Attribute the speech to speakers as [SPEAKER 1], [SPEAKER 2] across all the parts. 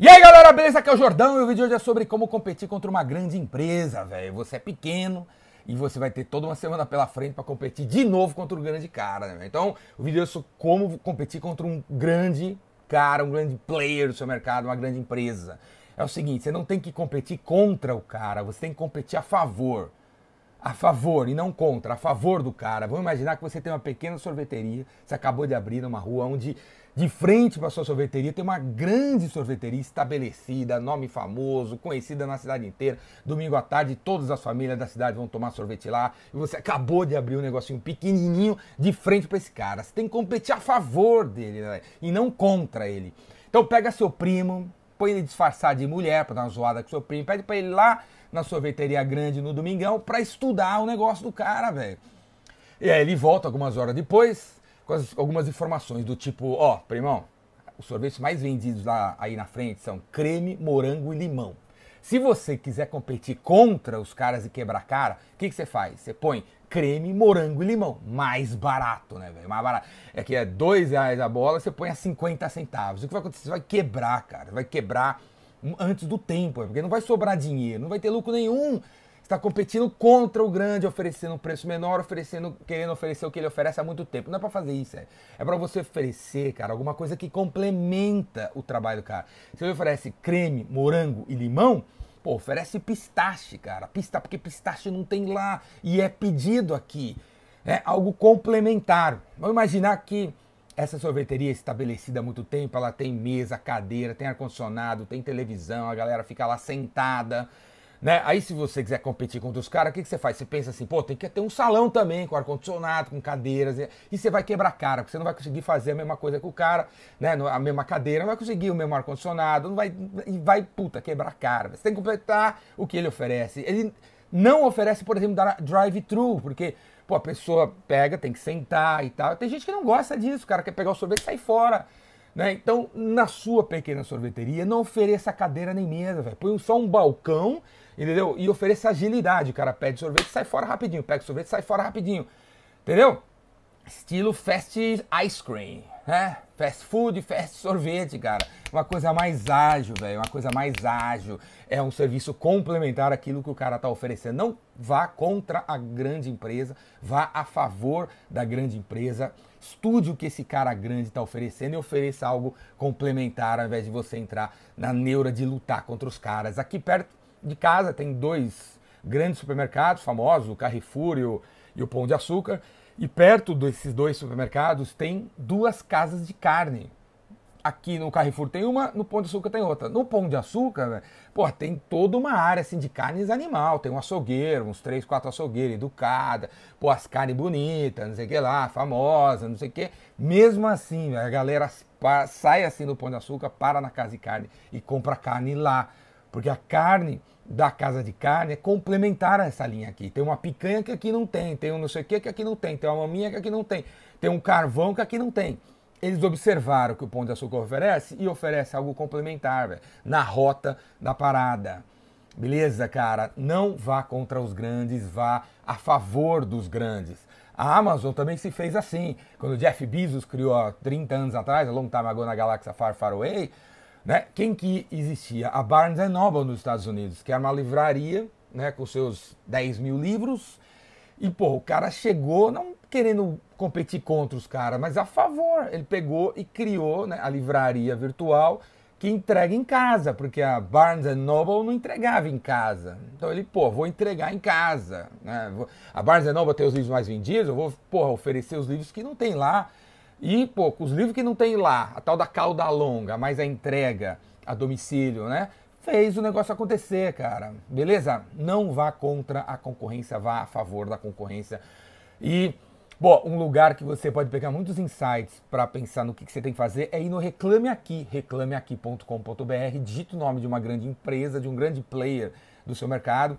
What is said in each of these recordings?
[SPEAKER 1] E aí galera, beleza? Aqui é o Jordão e o vídeo de hoje é sobre como competir contra uma grande empresa, velho. Você é pequeno e você vai ter toda uma semana pela frente para competir de novo contra um grande cara, né? Então, o vídeo é sobre como competir contra um grande cara, um grande player do seu mercado, uma grande empresa. É o seguinte, você não tem que competir contra o cara, você tem que competir a favor. A favor e não contra, a favor do cara. Vamos imaginar que você tem uma pequena sorveteria, você acabou de abrir numa rua onde de frente para sua sorveteria tem uma grande sorveteria estabelecida, nome famoso, conhecida na cidade inteira. Domingo à tarde, todas as famílias da cidade vão tomar sorvete lá. E você acabou de abrir um negocinho pequenininho de frente para esse cara. Você tem que competir a favor dele né? e não contra ele. Então pega seu primo, põe ele disfarçado de mulher para dar uma zoada com seu primo, pede para ele lá na sorveteria grande no domingão para estudar o negócio do cara, velho. E aí ele volta algumas horas depois, com as, algumas informações do tipo, ó, primão, os sorvetes mais vendidos lá aí na frente são creme, morango e limão. Se você quiser competir contra os caras e quebrar cara, o que, que você faz? Você põe creme, morango e limão. Mais barato, né, velho? Mais barato. É que é dois reais a bola, você põe a 50 centavos. O que vai acontecer? Você vai quebrar, cara. Vai quebrar antes do tempo, porque não vai sobrar dinheiro, não vai ter lucro nenhum está competindo contra o grande, oferecendo um preço menor, oferecendo, querendo oferecer o que ele oferece há muito tempo. Não é para fazer isso, é, é para você oferecer, cara, alguma coisa que complementa o trabalho do cara. Se ele oferece creme, morango e limão, pô, oferece pistache, cara. Pista, porque pistache não tem lá e é pedido aqui. É algo complementar. Vamos imaginar que essa sorveteria é estabelecida há muito tempo, ela tem mesa, cadeira, tem ar-condicionado, tem televisão, a galera fica lá sentada né? Aí se você quiser competir contra os caras, o que, que você faz? Você pensa assim, pô, tem que ter um salão também, com ar-condicionado, com cadeiras, e você vai quebrar cara, porque você não vai conseguir fazer a mesma coisa que o cara, né? A mesma cadeira, não vai conseguir o mesmo ar-condicionado, não vai. E vai, puta, quebrar cara. Você tem que completar o que ele oferece. Ele não oferece, por exemplo, drive-thru, porque pô, a pessoa pega, tem que sentar e tal. Tem gente que não gosta disso, o cara quer pegar o sorvete e sair fora. Né? Então, na sua pequena sorveteria, não ofereça cadeira nem mesa, velho. Põe só um balcão entendeu? E ofereça agilidade. O cara pede sorvete, sai fora rapidinho. Pega sorvete, sai fora rapidinho. Entendeu? Estilo fast ice cream, né? Fast food, fast sorvete, cara. Uma coisa mais ágil, velho. Uma coisa mais ágil. É um serviço complementar àquilo que o cara tá oferecendo. Não vá contra a grande empresa, vá a favor da grande empresa. Estude o que esse cara grande está oferecendo e ofereça algo complementar ao invés de você entrar na neura de lutar contra os caras. Aqui perto de casa tem dois grandes supermercados famosos, o Carrefour e o, e o Pão de Açúcar. E perto desses dois supermercados tem duas casas de carne. Aqui no Carrefour tem uma, no Pão de Açúcar tem outra. No Pão de Açúcar, pô, tem toda uma área assim de carnes animal. Tem um açougueiro, uns três, quatro açougueiros, educada, pô, as carnes bonitas, não sei o que lá, famosa, não sei o que. Mesmo assim, a galera sai assim do Pão de Açúcar, para na casa de carne e compra carne lá. Porque a carne da casa de carne é complementar a essa linha aqui. Tem uma picanha que aqui não tem, tem um não sei o que que aqui não tem, tem uma maminha que aqui não tem, tem um carvão que aqui não tem. Eles observaram que o Pão de Açúcar oferece e oferece algo complementar véio, na rota da parada. Beleza, cara? Não vá contra os grandes, vá a favor dos grandes. A Amazon também se fez assim. Quando o Jeff Bezos criou há 30 anos atrás, a Long Time Ago na galáxia Far Far Away, né? Quem que existia? A Barnes Noble nos Estados Unidos, que era uma livraria né, com seus 10 mil livros. E, pô, o cara chegou não querendo competir contra os caras, mas a favor. Ele pegou e criou né, a livraria virtual que entrega em casa, porque a Barnes Noble não entregava em casa. Então ele, pô, vou entregar em casa. Né? A Barnes Noble tem os livros mais vendidos, eu vou, porra, oferecer os livros que não tem lá. E, pô, os livros que não tem lá, a tal da cauda longa, mais a entrega a domicílio, né? Fez o negócio acontecer, cara. Beleza? Não vá contra a concorrência, vá a favor da concorrência. E, bom, um lugar que você pode pegar muitos insights para pensar no que, que, você tem que fazer é ir no Reclame Aqui, reclameaqui.com.br, digita o nome de uma grande empresa, de um grande player do seu mercado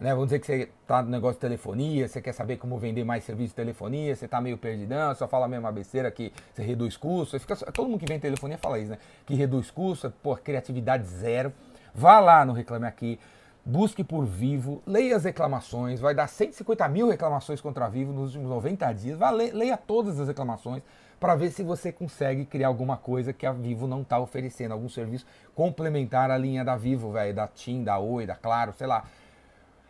[SPEAKER 1] né? Vamos dizer que você está no negócio de telefonia, você quer saber como vender mais serviço de telefonia, você está meio perdidão, só fala a mesma besteira que você reduz custo. Fica, todo mundo que vem telefonia fala isso, né? Que reduz custo, por criatividade zero. Vá lá no Reclame Aqui, busque por Vivo, leia as reclamações, vai dar 150 mil reclamações contra Vivo nos últimos 90 dias. Vá, leia todas as reclamações, para ver se você consegue criar alguma coisa que a Vivo não está oferecendo, algum serviço complementar à linha da Vivo, velho, da TIM, da Oi, da Claro, sei lá.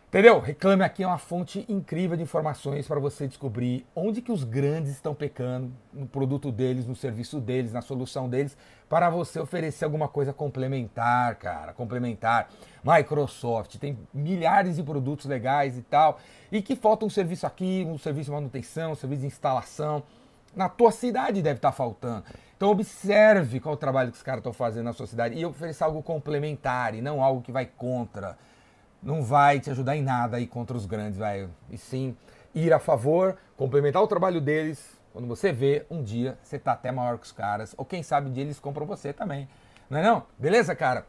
[SPEAKER 1] Entendeu? Reclame Aqui é uma fonte incrível de informações para você descobrir onde que os grandes estão pecando no produto deles, no serviço deles, na solução deles, para você oferecer alguma coisa complementar, cara, complementar. Microsoft tem milhares de produtos legais e tal, e que falta um serviço aqui, um serviço de manutenção, um serviço de instalação. Na tua cidade deve estar tá faltando. Então observe qual o trabalho que os caras estão fazendo na sua cidade e ofereça algo complementar e não algo que vai contra não vai te ajudar em nada aí contra os grandes, velho. E sim ir a favor, complementar o trabalho deles. Quando você vê, um dia você tá até maior que os caras. Ou quem sabe um dia eles compram você também. Não é não? Beleza, cara?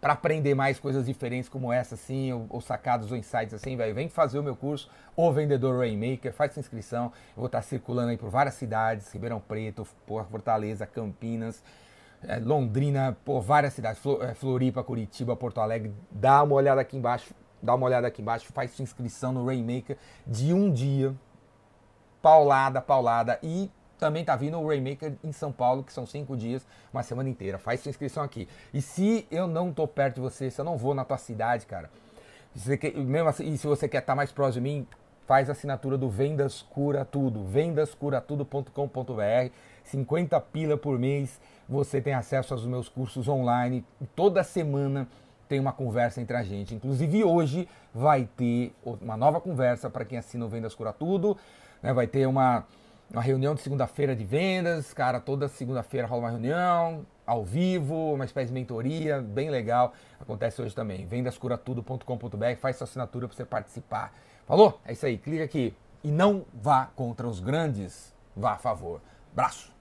[SPEAKER 1] Para aprender mais coisas diferentes como essa, assim, ou, ou sacados ou insights assim, velho, vem fazer o meu curso, O Vendedor Rainmaker, faz sua inscrição. Eu vou estar circulando aí por várias cidades, Ribeirão Preto, Fortaleza, Campinas, Londrina, por várias cidades, é, Floripa, Curitiba, Porto Alegre, dá uma olhada aqui embaixo, dá uma olhada aqui embaixo, faz sua inscrição no Rainmaker de um dia, paulada, paulada, e também tá vindo o Rainmaker em São Paulo, que são cinco dias, uma semana inteira. Faz sua inscrição aqui. E se eu não tô perto de você, se eu não vou na tua cidade, cara, se quer, mesmo assim, e se você quer estar tá mais próximo de mim, faz a assinatura do Vendas Cura Tudo, vendascuratudo.com.br, 50 pila por mês você tem acesso aos meus cursos online. Toda semana tem uma conversa entre a gente. Inclusive hoje vai ter uma nova conversa para quem assina o Vendas Cura Tudo. Né? Vai ter uma, uma reunião de segunda-feira de vendas. Cara, toda segunda-feira rola uma reunião ao vivo, uma espécie de mentoria, bem legal. Acontece hoje também. Vendascuratudo.com.br, faz sua assinatura para você participar. Falou? É isso aí, clica aqui. E não vá contra os grandes, vá a favor. Braço!